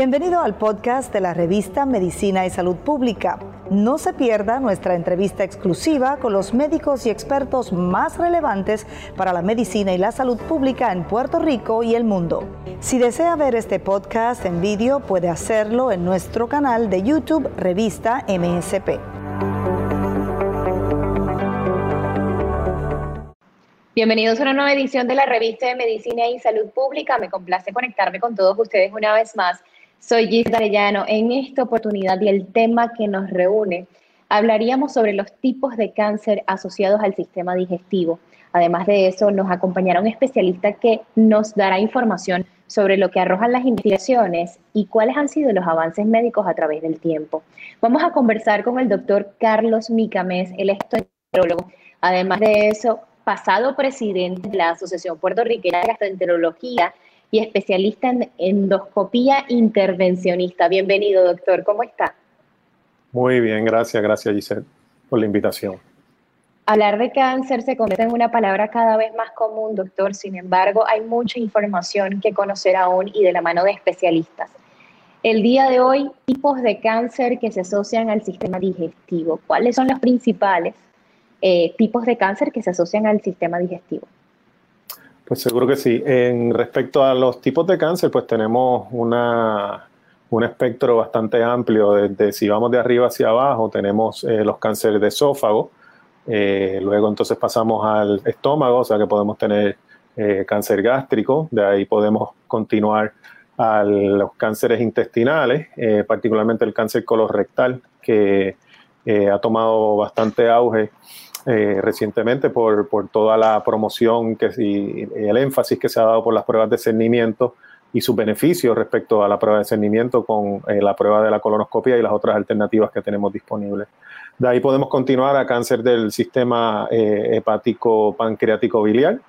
Bienvenido al podcast de la revista Medicina y Salud Pública. No se pierda nuestra entrevista exclusiva con los médicos y expertos más relevantes para la medicina y la salud pública en Puerto Rico y el mundo. Si desea ver este podcast en vídeo, puede hacerlo en nuestro canal de YouTube Revista MSP. Bienvenidos a una nueva edición de la revista de Medicina y Salud Pública. Me complace conectarme con todos ustedes una vez más. Soy Gis Arellano. En esta oportunidad y el tema que nos reúne, hablaríamos sobre los tipos de cáncer asociados al sistema digestivo. Además de eso, nos acompañará un especialista que nos dará información sobre lo que arrojan las investigaciones y cuáles han sido los avances médicos a través del tiempo. Vamos a conversar con el doctor Carlos Micamés, el gastroenterólogo. Además de eso, pasado presidente de la Asociación Puertorriqueña de Gastroenterología y especialista en endoscopía intervencionista. Bienvenido, doctor. ¿Cómo está? Muy bien, gracias, gracias Giselle por la invitación. Hablar de cáncer se convierte en una palabra cada vez más común, doctor. Sin embargo, hay mucha información que conocer aún y de la mano de especialistas. El día de hoy, tipos de cáncer que se asocian al sistema digestivo. ¿Cuáles son los principales eh, tipos de cáncer que se asocian al sistema digestivo? Pues seguro que sí. En respecto a los tipos de cáncer, pues tenemos una, un espectro bastante amplio. Desde si vamos de arriba hacia abajo, tenemos eh, los cánceres de esófago. Eh, luego entonces pasamos al estómago, o sea que podemos tener cáncer gástrico. De ahí podemos continuar a los cánceres intestinales, particularmente el cáncer colorectal, que ha tomado bastante auge eh, recientemente por, por, toda la promoción que, y el énfasis que se ha dado por las pruebas de cernimiento y sus beneficios respecto a la prueba de cernimiento con eh, la prueba de la colonoscopia y las otras alternativas que tenemos disponibles. De ahí podemos continuar a cáncer del sistema eh, hepático pancreático biliar,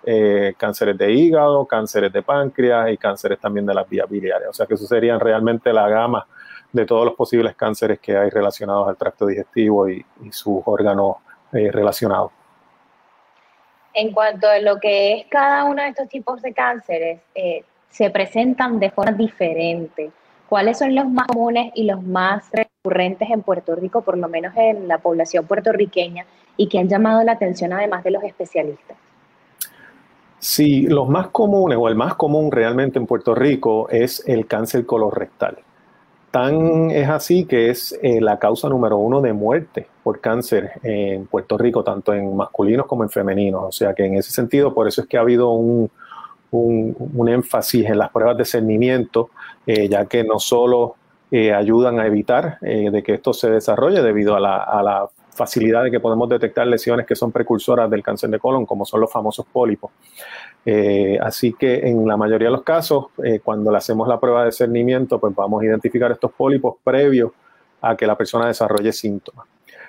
cánceres de hígado, cánceres de páncreas y cánceres también de las vías biliares. O sea que eso serían realmente la gama de todos los posibles cánceres que hay relacionados al tracto digestivo y, y sus órganos eh, relacionado. En cuanto a lo que es cada uno de estos tipos de cánceres, eh, se presentan de forma diferente. ¿Cuáles son los más comunes y los más recurrentes en Puerto Rico, por lo menos en la población puertorriqueña, y que han llamado la atención además de los especialistas? Sí, los más comunes o el más común realmente en Puerto Rico es el cáncer colorectal. Tan es así que es eh, la causa número uno de muerte por cáncer en Puerto Rico, tanto en masculinos como en femeninos. O sea que en ese sentido, por eso es que ha habido un, énfasis en las pruebas de cernimiento, eh, ya que no solo eh, ayudan a evitar de que esto se desarrolle debido a la facilidad de que podemos detectar lesiones que son precursoras del cáncer de colon, como son los famosos pólipos. Eh, así que en la mayoría de los casos, eh, cuando le hacemos la prueba de cernimiento, pues vamos a identificar estos pólipos previos a que la persona desarrolle síntomas.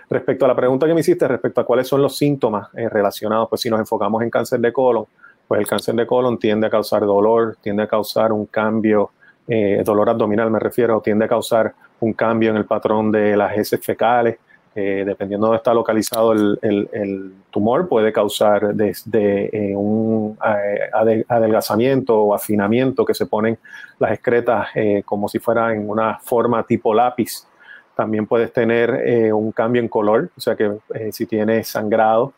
Respecto a la pregunta que me hiciste, respecto a cuáles son los síntomas eh, relacionados, pues si nos enfocamos en cáncer de colon, pues el cáncer de colon tiende a causar dolor, tiende a causar un cambio, dolor abdominal me refiero, tiende a causar un cambio en el patrón de las heces fecales, eh, dependiendo de dónde está localizado el, tumor, puede causar desde eh, un eh, adelgazamiento o afinamiento que se ponen las excretas como si fuera en una forma tipo lápiz. También puedes tener un cambio en color, o sea que si tienes sangrado,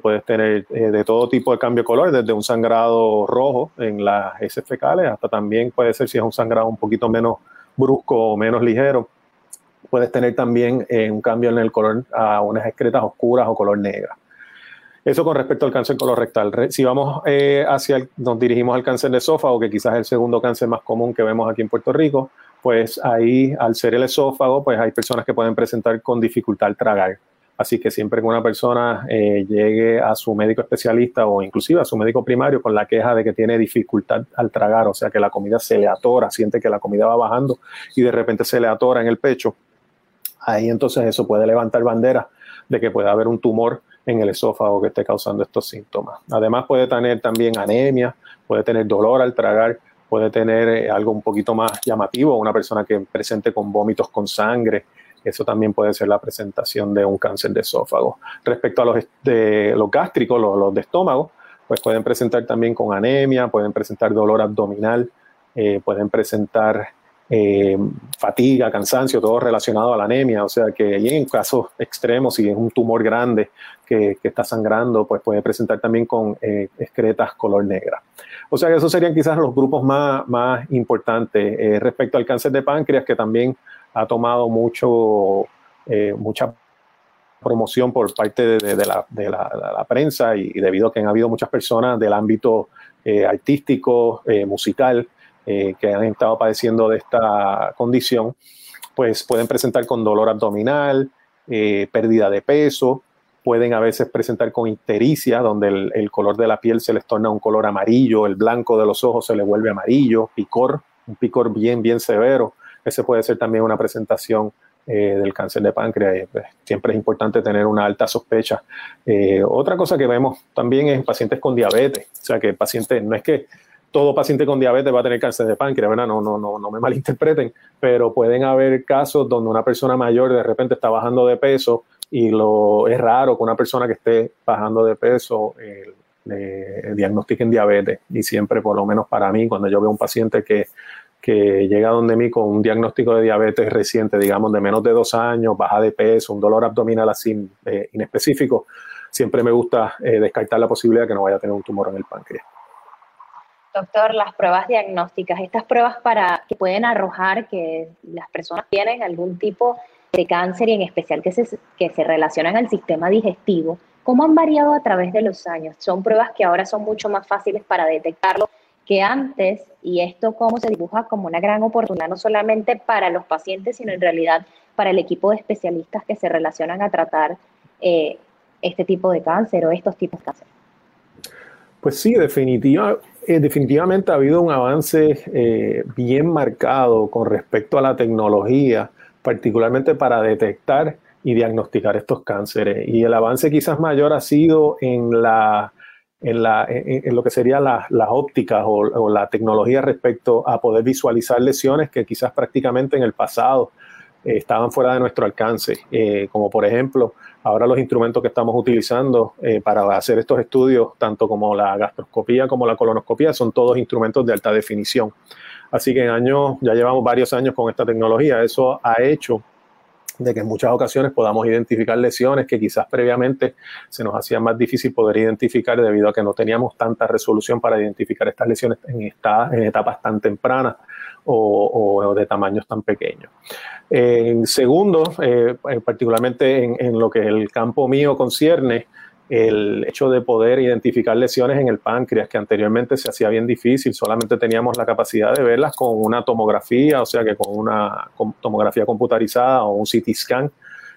puedes tener de todo tipo de cambio de color, desde un sangrado rojo en las heces fecales hasta también puede ser si es un sangrado un poquito menos brusco o menos ligero, puedes tener también eh, un cambio en el color a unas excretas oscuras o color negra. Eso con respecto al cáncer colorectal. Si vamos eh, hacia, nos dirigimos al cáncer de esófago, que quizás es el segundo cáncer más común que vemos aquí en Puerto Rico, pues ahí, al ser el esófago, pues hay personas que pueden presentar con dificultad al tragar. Así que siempre que una persona eh, llegue a su médico especialista o inclusive a su médico primario con la queja de que tiene dificultad al tragar, o sea que la comida se le atora, siente que la comida va bajando y de repente se le atora en el pecho, ahí entonces eso puede levantar bandera de que puede haber un tumor en el esófago que esté causando estos síntomas. Además puede tener también anemia, puede tener dolor al tragar, puede tener eh, algo un poquito más llamativo, una persona que presente con vómitos con sangre, eso también puede ser la presentación de un cáncer de esófago. Respecto a los, de, los gástricos, los, de estómago, pues pueden presentar también con anemia, pueden presentar dolor abdominal, eh, pueden presentar eh, fatiga, cansancio, todo relacionado a la anemia. O sea que en casos extremos, si es un tumor grande que, está sangrando, pues puede presentar también con eh, excretas color negra. O sea que esos serían quizás los grupos más, más importantes. Eh, respecto al cáncer de páncreas, que también ha tomado mucho, mucha promoción por parte de, la, prensa y, debido a que han habido muchas personas del ámbito artístico, musical, eh, que han estado padeciendo de esta condición, pues pueden presentar con dolor abdominal, eh, pérdida de peso, pueden a veces presentar con ictericia, donde el, color de la piel se les torna un color amarillo, el blanco de los ojos se le vuelve amarillo, picor, un picor bien, bien severo. Ese puede ser también una presentación eh, del cáncer de páncreas. Pues, siempre es importante tener una alta sospecha. otra cosa que vemos también es pacientes con diabetes, o sea que pacientes, no es que todo paciente con diabetes va a tener cáncer de páncreas, ¿verdad? No, no, no, no me malinterpreten, pero pueden haber casos donde una persona mayor de repente está bajando de peso y lo es raro que una persona que esté bajando de peso eh, diagnostiquen diabetes. Y siempre, por lo menos para mí, cuando yo veo un paciente que, que llega donde mí con un diagnóstico de diabetes reciente, digamos de menos de dos años, baja de peso, un dolor abdominal así eh, inespecífico, siempre me gusta eh, descartar la posibilidad de que no vaya a tener un tumor en el páncreas. Doctor, las pruebas diagnósticas, estas pruebas para que pueden arrojar que las personas tienen algún tipo de cáncer y en especial que se, que se relacionan al sistema digestivo, ¿cómo han variado a través de los años? Son pruebas que ahora son mucho más fáciles para detectarlo que antes y esto cómo se dibuja como una gran oportunidad no solamente para los pacientes, sino en realidad para el equipo de especialistas que se relacionan a tratar eh, este tipo de cáncer o estos tipos de cáncer. Pues sí, definitiva, eh, definitivamente ha habido un avance eh, bien marcado con respecto a la tecnología, particularmente para detectar y diagnosticar estos cánceres. Y el avance quizás mayor ha sido en, la, en, la, en, lo que serían las ópticas o, la tecnología respecto a poder visualizar lesiones que quizás prácticamente en el pasado eh, estaban fuera de nuestro alcance, como por ejemplo Ahora los instrumentos que estamos utilizando eh, para hacer estos estudios, tanto como la gastroscopía como la colonoscopía, son todos instrumentos de alta definición. Así que en años, ya llevamos varios años con esta tecnología. Eso ha hecho de que en muchas ocasiones podamos identificar lesiones que quizás previamente se nos hacía más difícil poder identificar debido a que no teníamos tanta resolución para identificar estas lesiones en, en etapas tan tempranas o, de tamaños tan pequeños. En segundo, eh, particularmente en, lo que el campo mío concierne, el hecho de poder identificar lesiones en el páncreas, que anteriormente se hacía bien difícil, solamente teníamos la capacidad de verlas con una tomografía, o sea que con una tomografía computarizada o un CT scan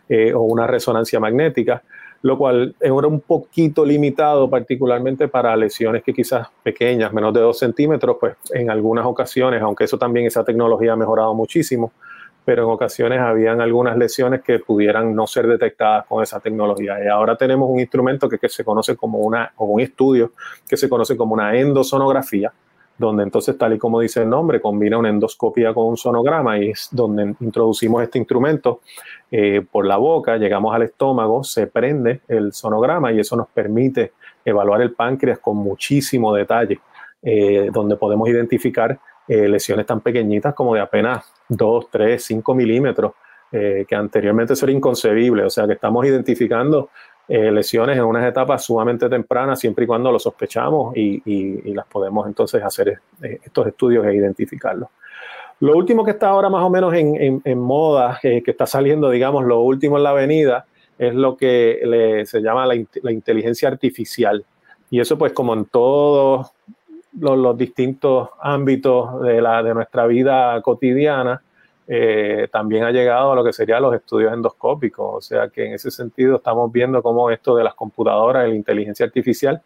eh, o una resonancia magnética lo cual era un poquito limitado, particularmente para lesiones que quizás pequeñas, menos de 2 centímetros, pues en algunas ocasiones, aunque eso también, esa tecnología ha mejorado muchísimo, pero en ocasiones habían algunas lesiones que pudieran no ser detectadas con esa tecnología. Y ahora tenemos un instrumento que, que se conoce como una, o un estudio que se conoce como una endosonografía, donde entonces, tal y como dice el nombre, combina una endoscopía con un sonograma y es donde introducimos este instrumento eh, por la boca, llegamos al estómago, se prende el sonograma y eso nos permite evaluar el páncreas con muchísimo detalle, eh, donde podemos identificar eh, lesiones tan pequeñitas como de apenas 2, 3, 5 milímetros, que anteriormente eso era inconcebible, o sea que estamos identificando eh, lesiones en unas etapas sumamente tempranas, siempre y cuando lo sospechamos y, las podemos entonces hacer eh, estos estudios e identificarlos. Lo último que está ahora más o menos en, moda, eh, que está saliendo, digamos, lo último en la avenida, es lo que se llama la, inteligencia artificial. Y eso pues como en todos los, distintos ámbitos de, la, de nuestra vida cotidiana, eh, también ha llegado a lo que serían los estudios endoscópicos. O sea que en ese sentido estamos viendo cómo esto de las computadoras y la inteligencia artificial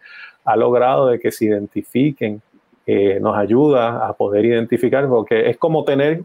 ha logrado de que se identifiquen, eh, nos ayuda a poder identificar, porque es como tener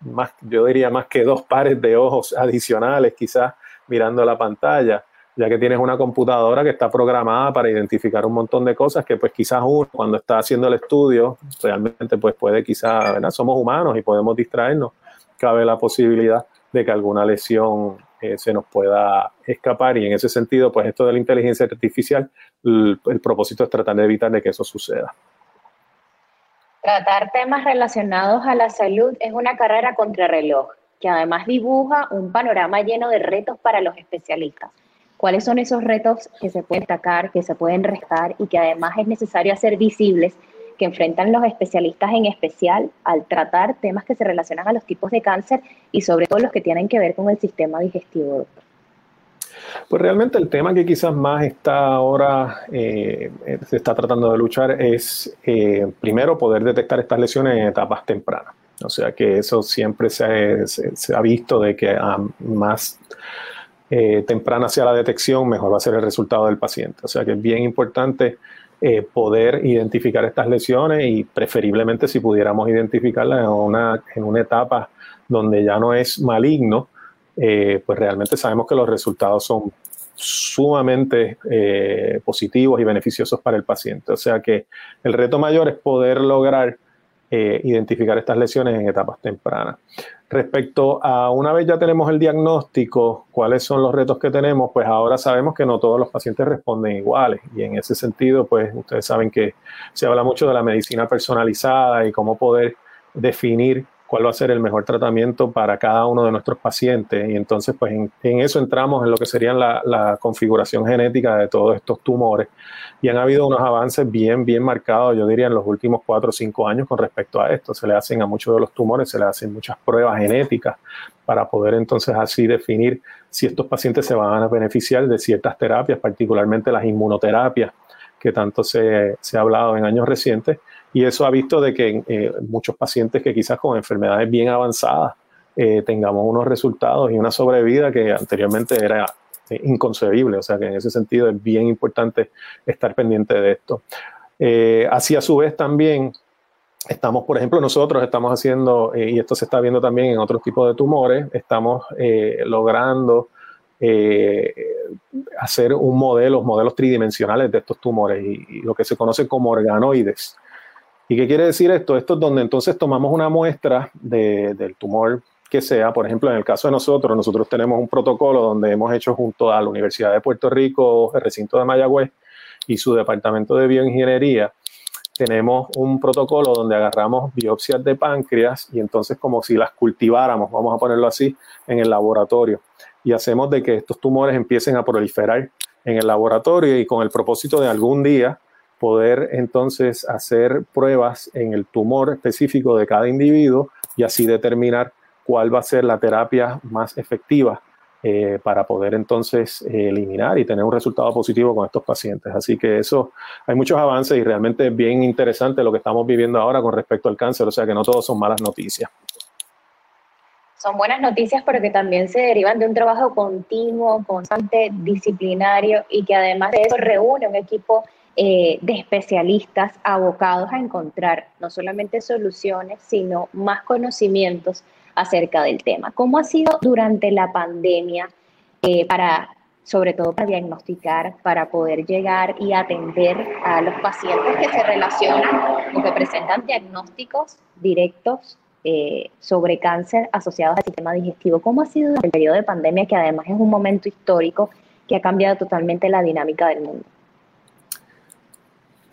más, yo diría más que dos pares de ojos adicionales quizás mirando la pantalla ya que tienes una computadora que está programada para identificar un montón de cosas que pues quizás uno cuando está haciendo el estudio realmente pues puede quizás, somos humanos y podemos distraernos, cabe la posibilidad de que alguna lesión eh, se nos pueda escapar y en ese sentido pues esto de la inteligencia artificial, el, propósito es tratar de evitar de que eso suceda. Tratar temas relacionados a la salud es una carrera contrarreloj, que además dibuja un panorama lleno de retos para los especialistas. ¿Cuáles son esos retos que se pueden destacar, que se pueden restar y que además es necesario hacer visibles que enfrentan los especialistas en especial al tratar temas que se relacionan a los tipos de cáncer y sobre todo los que tienen que ver con el sistema digestivo, Pues realmente el tema que quizás más está ahora, eh, se está tratando de luchar es, eh, primero, poder detectar estas lesiones en etapas tempranas. O sea que eso siempre se, ha visto de que a más eh, temprana sea la detección, mejor va a ser el resultado del paciente. O sea que es bien importante eh, poder identificar estas lesiones y preferiblemente si pudiéramos identificarlas en una, en una etapa donde ya no es maligno, eh, pues realmente sabemos que los resultados son sumamente positivos y beneficiosos para el paciente. O sea que el reto mayor es poder lograr identificar estas lesiones en etapas tempranas. Respecto a una vez ya tenemos el diagnóstico, cuáles son los retos que tenemos, pues ahora sabemos que no todos los pacientes responden iguales. Y en ese sentido, pues ustedes saben que se habla mucho de la medicina personalizada y cómo poder definir cuál va a ser el mejor tratamiento para cada uno de nuestros pacientes. Y entonces, pues en, eso entramos en lo que sería la, la, configuración genética de todos estos tumores. Y han habido unos avances bien, bien marcados, yo diría, en los últimos cuatro o cinco años con respecto a esto. Se le hacen a muchos de los tumores, se le hacen muchas pruebas genéticas para poder entonces así definir si estos pacientes se van a beneficiar de ciertas terapias, particularmente las inmunoterapias que tanto se, se ha hablado en años recientes y eso ha visto de que eh, muchos pacientes que quizás con enfermedades bien avanzadas eh, tengamos unos resultados y una sobrevida que anteriormente era eh, inconcebible. O sea que en ese sentido es bien importante estar pendiente de esto. así a su vez también estamos, por ejemplo, nosotros estamos haciendo, y esto se está viendo también en otros tipos de tumores, estamos logrando hacer un modelo, modelos tridimensionales de estos tumores y, lo que se conoce como organoides. ¿Y qué quiere decir esto? Esto es donde entonces tomamos una muestra del tumor que sea. Por ejemplo, en el caso de nosotros, nosotros tenemos un protocolo donde hemos hecho junto a la Universidad de Puerto Rico, el recinto de Mayagüez y su departamento de bioingeniería, tenemos un protocolo donde agarramos biopsias de páncreas y entonces como si las cultiváramos, vamos a ponerlo así, en el laboratorio. Y hacemos de que estos tumores empiecen a proliferar en el laboratorio y con el propósito de algún día poder entonces hacer pruebas en el tumor específico de cada individuo y así determinar cuál va a ser la terapia más efectiva eh, para poder entonces eliminar y tener un resultado positivo con estos pacientes. Así que eso, hay muchos avances y realmente es bien interesante lo que estamos viviendo ahora con respecto al cáncer, o sea que no todos son malas noticias. Son buenas noticias porque también se derivan de un trabajo continuo, constante, disciplinario y que además de eso reúne un equipo eh, de especialistas abocados a encontrar no solamente soluciones, sino más conocimientos acerca del tema. ¿Cómo ha sido durante la pandemia eh, para, sobre todo para diagnosticar, para poder llegar y atender a los pacientes que se relacionan o que presentan diagnósticos directos eh, sobre cáncer asociados al sistema digestivo? ¿Cómo ha sido el periodo de pandemia, que además es un momento histórico que ha cambiado totalmente la dinámica del mundo?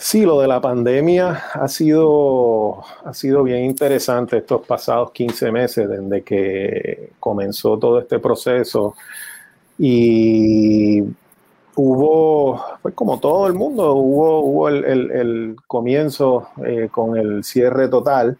Sí, lo de la pandemia ha sido, ha sido bien interesante estos pasados 15 meses desde que comenzó todo este proceso. Y hubo, pues como todo el mundo, hubo, hubo el, comienzo eh, con el cierre total,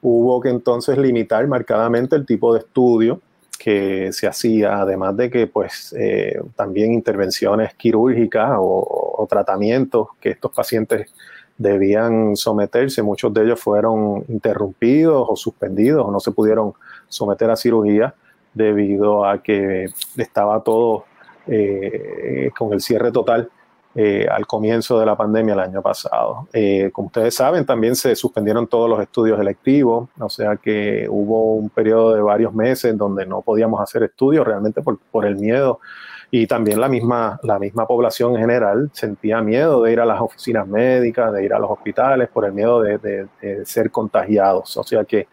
hubo que entonces limitar marcadamente el tipo de estudio que se hacía, además de que pues eh, también intervenciones quirúrgicas o, tratamientos que estos pacientes debían someterse, muchos de ellos fueron interrumpidos o suspendidos o no se pudieron someter a cirugía debido a que estaba todo eh, con el cierre total eh, al comienzo de la pandemia el año pasado. Eh, como ustedes saben, también se suspendieron todos los estudios electivos, o sea que hubo un periodo de varios meses donde no podíamos hacer estudios realmente por, el miedo y también la misma, la misma población en general sentía miedo de ir a las oficinas médicas, de ir a los hospitales por el miedo de, ser contagiados. O sea que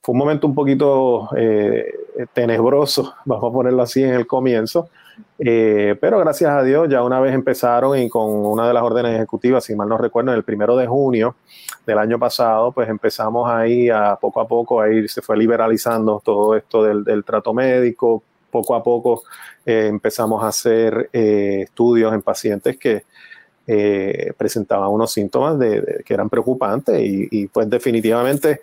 fue un momento un poquito eh, tenebroso, vamos a ponerlo así, en el comienzo, Eh, pero gracias a Dios, ya una vez empezaron y con una de las órdenes ejecutivas, si mal no recuerdo, el primero de junio del año pasado, pues empezamos ahí a poco a poco a ir, se fue liberalizando todo esto del, trato médico. Poco a poco eh, empezamos a hacer eh, estudios en pacientes que eh, presentaban unos síntomas de, que eran preocupantes y, pues definitivamente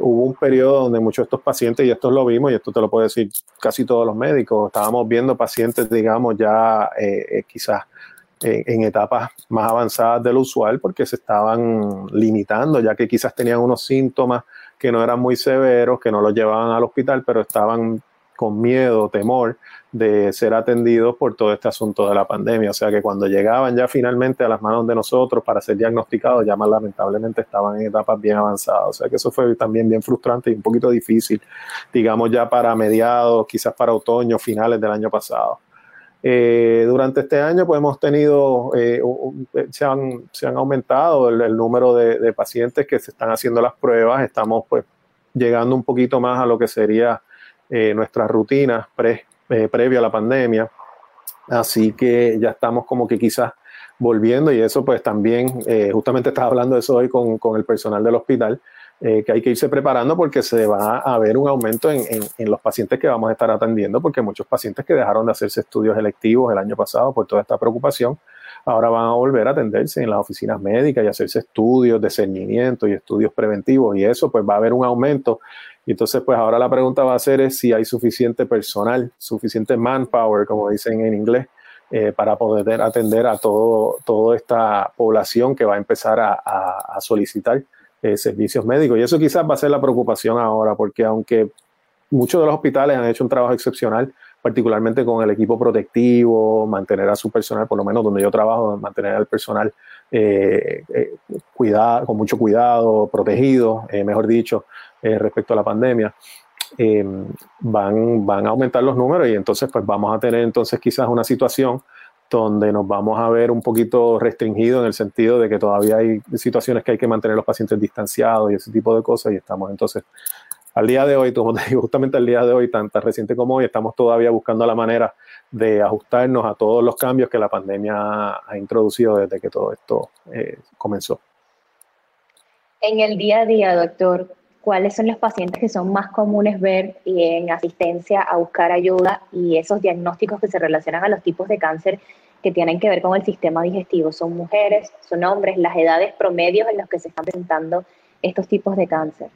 hubo un periodo donde muchos de estos pacientes, y esto lo vimos, y esto te lo puedo decir casi todos los médicos, estábamos viendo pacientes, digamos, ya quizás en etapas más avanzadas del usual porque se estaban limitando, ya que quizás tenían unos síntomas que no eran muy severos, que no los llevaban al hospital, pero estaban con miedo, temor de ser atendidos por todo este asunto de la pandemia. O sea que cuando llegaban ya finalmente a las manos de nosotros para ser diagnosticados, ya más lamentablemente estaban en etapas bien avanzadas. O sea que eso fue también bien frustrante y un poquito difícil, digamos ya para mediados, quizás para otoño, finales del año pasado. Eh, durante este año pues hemos tenido, eh, se, han, se, han, aumentado el, número de, pacientes que se están haciendo las pruebas, estamos pues llegando un poquito más a lo que sería eh, nuestras rutinas pre, eh, previo a la pandemia. Así que ya estamos como que quizás volviendo y eso pues también, eh, justamente estaba hablando de eso hoy con, con el personal del hospital, que hay que irse preparando porque se va a ver un aumento en, en, los pacientes que vamos a estar atendiendo, porque muchos pacientes que dejaron de hacerse estudios electivos el año pasado por toda esta preocupación, ahora van a volver a atenderse en las oficinas médicas y hacerse estudios de ceñimiento y estudios preventivos y eso pues va a haber un aumento y entonces, pues ahora la pregunta va a ser es si hay suficiente personal, suficiente manpower, como dicen en inglés, eh, para poder atender a todo, toda esta población que va a empezar a, solicitar eh, servicios médicos. Y eso quizás va a ser la preocupación ahora, porque aunque muchos de los hospitales han hecho un trabajo excepcional, particularmente con el equipo protectivo, mantener a su personal, por lo menos donde yo trabajo, mantener al personal eh, con mucho cuidado, protegido, mejor dicho, eh, respecto a la pandemia, eh, van, van a aumentar los números y entonces pues vamos a tener entonces quizás una situación donde nos vamos a ver un poquito restringido en el sentido de que todavía hay situaciones que hay que mantener los pacientes distanciados y ese tipo de cosas y estamos entonces al día de hoy, como te digo, justamente al día de hoy, tan, tan reciente como hoy, estamos todavía buscando la manera de ajustarnos a todos los cambios que la pandemia ha introducido desde que todo esto eh, comenzó. En el día a día, doctor, cuáles son los pacientes que son más comunes ver en asistencia a buscar ayuda y esos diagnósticos que se relacionan a los tipos de cáncer que tienen que ver con el sistema digestivo. ¿Son mujeres, son hombres, las edades promedios en las que se están presentando estos tipos de cáncer?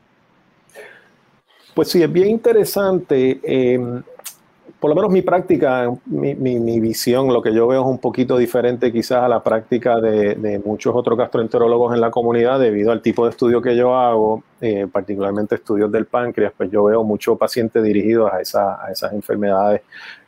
Pues sí, es bien interesante. Eh, por lo menos mi práctica, mi, mi, visión, lo que yo veo es un poquito diferente quizás a la práctica de, muchos otros gastroenterólogos en la comunidad debido al tipo de estudio que yo hago, eh, particularmente estudios del páncreas, pues yo veo muchos pacientes dirigidos a, esa, a esas enfermedades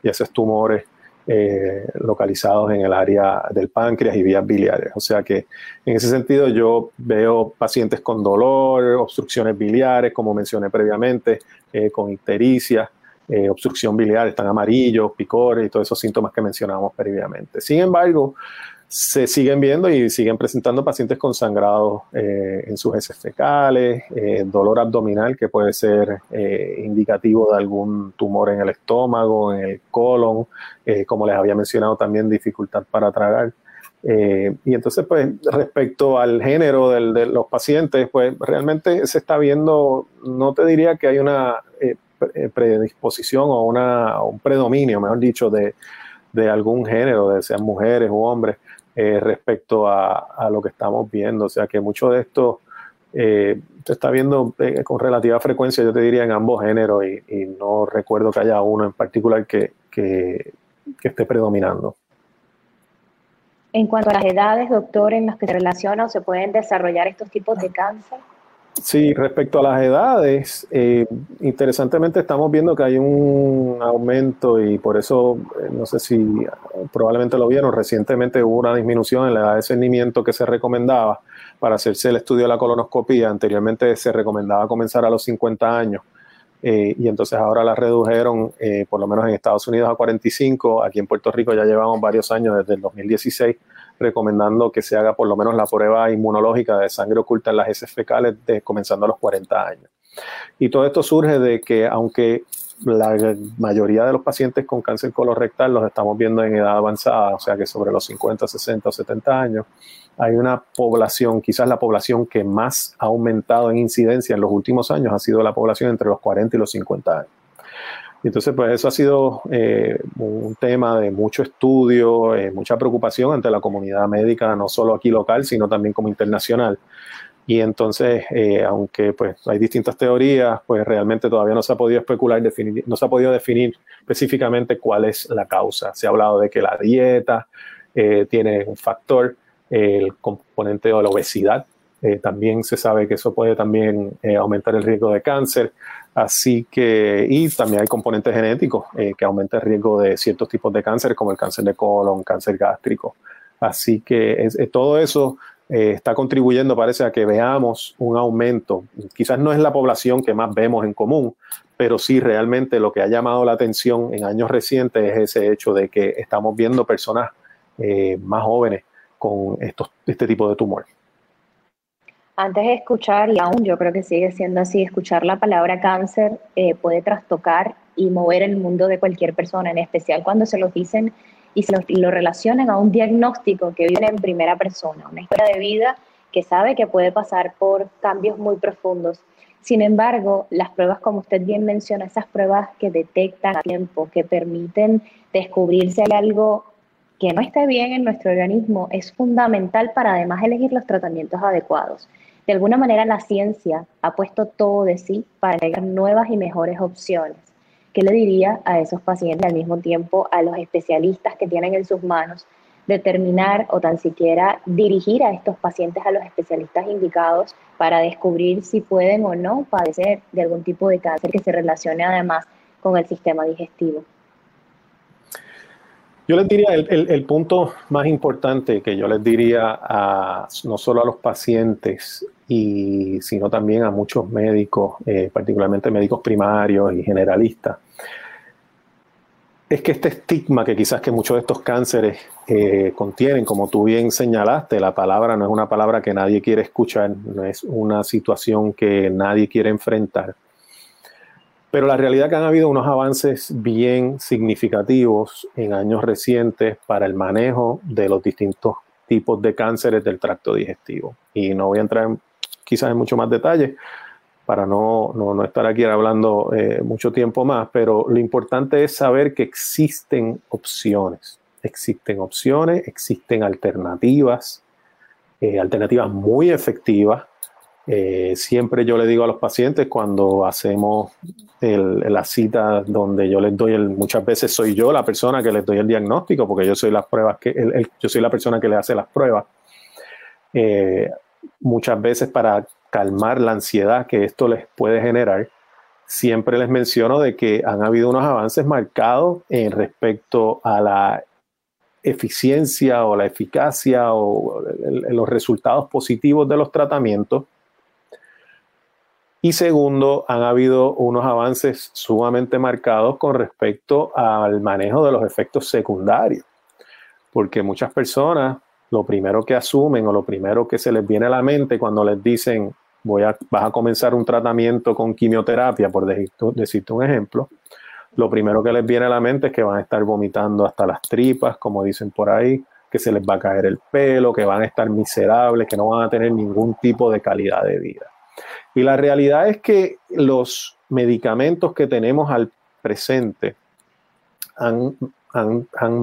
y a esos tumores eh, localizados en el área del páncreas y vías biliares. O sea que en ese sentido yo veo pacientes con dolor, obstrucciones biliares, como mencioné previamente, eh, con ictericia, eh, obstrucción biliar, están amarillos, picores y todos esos síntomas que mencionábamos previamente. Sin embargo, se siguen viendo y siguen presentando pacientes con sangrado eh, en sus heces fecales, eh, dolor abdominal que puede ser indicativo de algún tumor en el estómago, en el colon, como les había mencionado también dificultad para tragar. y entonces, pues, respecto al género de los pacientes, pues realmente se está viendo, no te diría que hay una eh, predisposición o una, un predominio, mejor dicho, de, algún género, de sean mujeres o hombres, eh, respecto a, lo que estamos viendo. O sea que mucho de esto eh, se está viendo con relativa frecuencia, yo te diría, en ambos géneros y, no recuerdo que haya uno en particular que, que, esté predominando. En cuanto a las edades, doctor, en las que se relacionan o se pueden desarrollar estos tipos de cáncer. Sí, respecto a las edades, eh, interesantemente estamos viendo que hay un aumento y por eso, eh, no sé si probablemente lo vieron, recientemente hubo una disminución en la edad de cernimiento que se recomendaba para hacerse el estudio de la colonoscopía. Anteriormente se recomendaba comenzar a los 50 años eh, y entonces ahora la redujeron, por lo menos en Estados Unidos, a 45. Aquí en Puerto Rico ya llevamos varios años, desde el 2016 recomendando que se haga por lo menos la prueba inmunológica de sangre oculta en las heces fecales de, comenzando a los 40 años. Y todo esto surge de que aunque la mayoría de los pacientes con cáncer colorectal los estamos viendo en edad avanzada, o sea que sobre los 50, 60 o 70 años, hay una población, quizás la población que más ha aumentado en incidencia en los últimos años ha sido la población entre los 40 y los 50 años. Entonces, pues eso ha sido eh, un tema de mucho estudio, eh, mucha preocupación ante la comunidad médica, no solo aquí local, sino también como internacional. Y entonces, eh, aunque pues hay distintas teorías, pues realmente todavía no se ha podido especular, definir, no se ha podido definir específicamente cuál es la causa. Se ha hablado de que la dieta tiene un factor, el componente de la obesidad eh, también se sabe que eso puede también eh, aumentar el riesgo de cáncer. Así que, y también hay componentes genéticos eh, que aumentan el riesgo de ciertos tipos de cáncer, como el cáncer de colon, cáncer gástrico. Así que todo eso está contribuyendo, parece, a que veamos un aumento. Quizás no es la población que más vemos en común, pero sí realmente lo que ha llamado la atención en años recientes es ese hecho de que estamos viendo personas más jóvenes con estos, este tipo de tumor antes de escuchar, y aún yo creo que sigue siendo así, escuchar la palabra cáncer eh, puede trastocar y mover el mundo de cualquier persona, en especial cuando se lo dicen y se lo, relacionan a un diagnóstico que viene en primera persona, una historia de vida que sabe que puede pasar por cambios muy profundos. Sin embargo, las pruebas, como usted bien menciona, esas pruebas que detectan a tiempo, que permiten descubrir si hay algo que no está bien en nuestro organismo, es fundamental para además elegir los tratamientos adecuados. De alguna manera la ciencia ha puesto todo de sí para crear nuevas y mejores opciones. ¿Qué le diría a esos pacientes al mismo tiempo a los especialistas que tienen en sus manos determinar o tan siquiera dirigir a estos pacientes a los especialistas indicados para descubrir si pueden o no padecer de algún tipo de cáncer que se relacione además con el sistema digestivo? Yo les diría, el, punto más importante que yo les diría a, no solo a los pacientes, y, sino también a muchos médicos, eh, particularmente médicos primarios y generalistas, es que este estigma que quizás que muchos de estos cánceres eh, contienen, como tú bien señalaste, la palabra no es una palabra que nadie quiere escuchar, no es una situación que nadie quiere enfrentar pero la realidad es que han habido unos avances bien significativos en años recientes para el manejo de los distintos tipos de cánceres del tracto digestivo. Y no voy a entrar quizás en mucho más detalle para no, no, estar aquí hablando eh, mucho tiempo más, pero lo importante es saber que existen opciones, existen opciones, existen alternativas, eh, alternativas muy efectivas eh, siempre yo le digo a los pacientes cuando hacemos la cita donde yo les doy el, muchas veces soy yo la persona que les doy el diagnóstico porque yo soy las pruebas que yo soy la persona que le hace las pruebas. Eh, muchas veces para calmar la ansiedad que esto les puede generar, siempre les menciono de que han habido unos avances marcados en respecto a la eficiencia o la eficacia o los resultados positivos de los tratamientos y segundo, han habido unos avances sumamente marcados con respecto al manejo de los efectos secundarios. Porque muchas personas lo primero que asumen o lo primero que se les viene a la mente cuando les dicen voy a, vas a comenzar un tratamiento con quimioterapia, por decirte un ejemplo, lo primero que les viene a la mente es que van a estar vomitando hasta las tripas, como dicen por ahí, que se les va a caer el pelo, que van a estar miserables, que no van a tener ningún tipo de calidad de vida. Y la realidad es que los medicamentos que tenemos al presente han,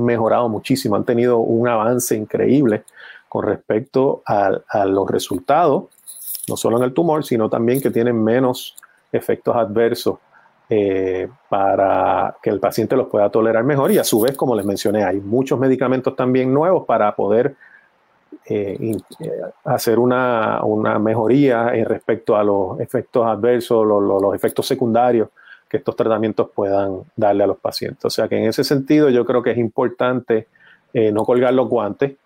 mejorado muchísimo, han tenido un avance increíble con respecto a, los resultados, no solo en el tumor, sino también que tienen menos efectos adversos eh, para que el paciente los pueda tolerar mejor. Y a su vez, como les mencioné, hay muchos medicamentos también nuevos para poder eh, eh, hacer una, mejoría en respecto a los efectos adversos, los, efectos secundarios que estos tratamientos puedan darle a los pacientes. O sea que en ese sentido yo creo que es importante eh, no colgar los guantes.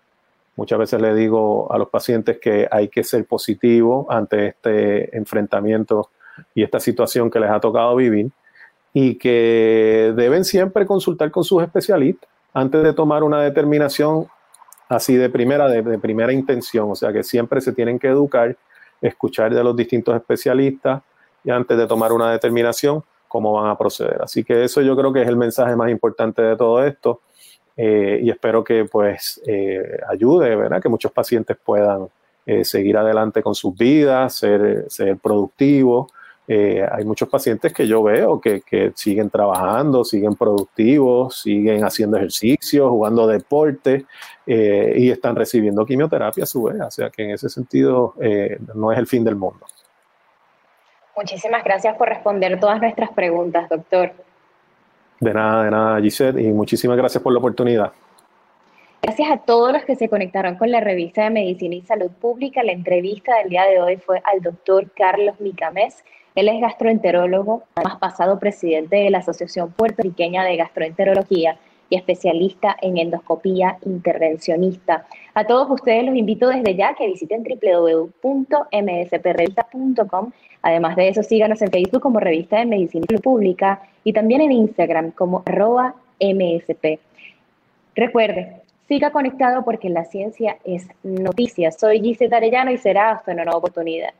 Muchas veces le digo a los pacientes que hay que ser positivo ante este enfrentamiento y esta situación que les ha tocado vivir y que deben siempre consultar con sus especialistas antes de tomar una determinación así de primera, de, primera intención, o sea que siempre se tienen que educar, escuchar de los distintos especialistas y antes de tomar una determinación, cómo van a proceder. Así que eso yo creo que es el mensaje más importante de todo esto eh, y espero que pues eh, ayude, ¿verdad? Que muchos pacientes puedan seguir adelante con sus vidas, ser, ser productivos. Hay muchos pacientes que yo veo que, que, siguen trabajando, siguen productivos, siguen haciendo ejercicio, jugando deporte y están recibiendo quimioterapia a su vez. O sea que en ese sentido no es el fin del mundo. Muchísimas gracias por responder todas nuestras preguntas, doctor. De nada, de nada, Gisette, y muchísimas gracias por la oportunidad. Gracias a todos los que se conectaron con la revista de Medicina y Salud Pública. La entrevista del día de hoy fue al doctor Carlos Micamés. Él es gastroenterólogo, además pasado presidente de la Asociación Puertorriqueña de Gastroenterología y especialista en endoscopía intervencionista. A todos ustedes los invito desde ya que visiten www.msprevista.com Además de eso, síganos en Facebook como Revista de Medicina Pública y también en Instagram como arroba MSP. Recuerde, siga conectado porque la ciencia es noticia. Soy Gisette Arellano y será hasta una nueva oportunidad.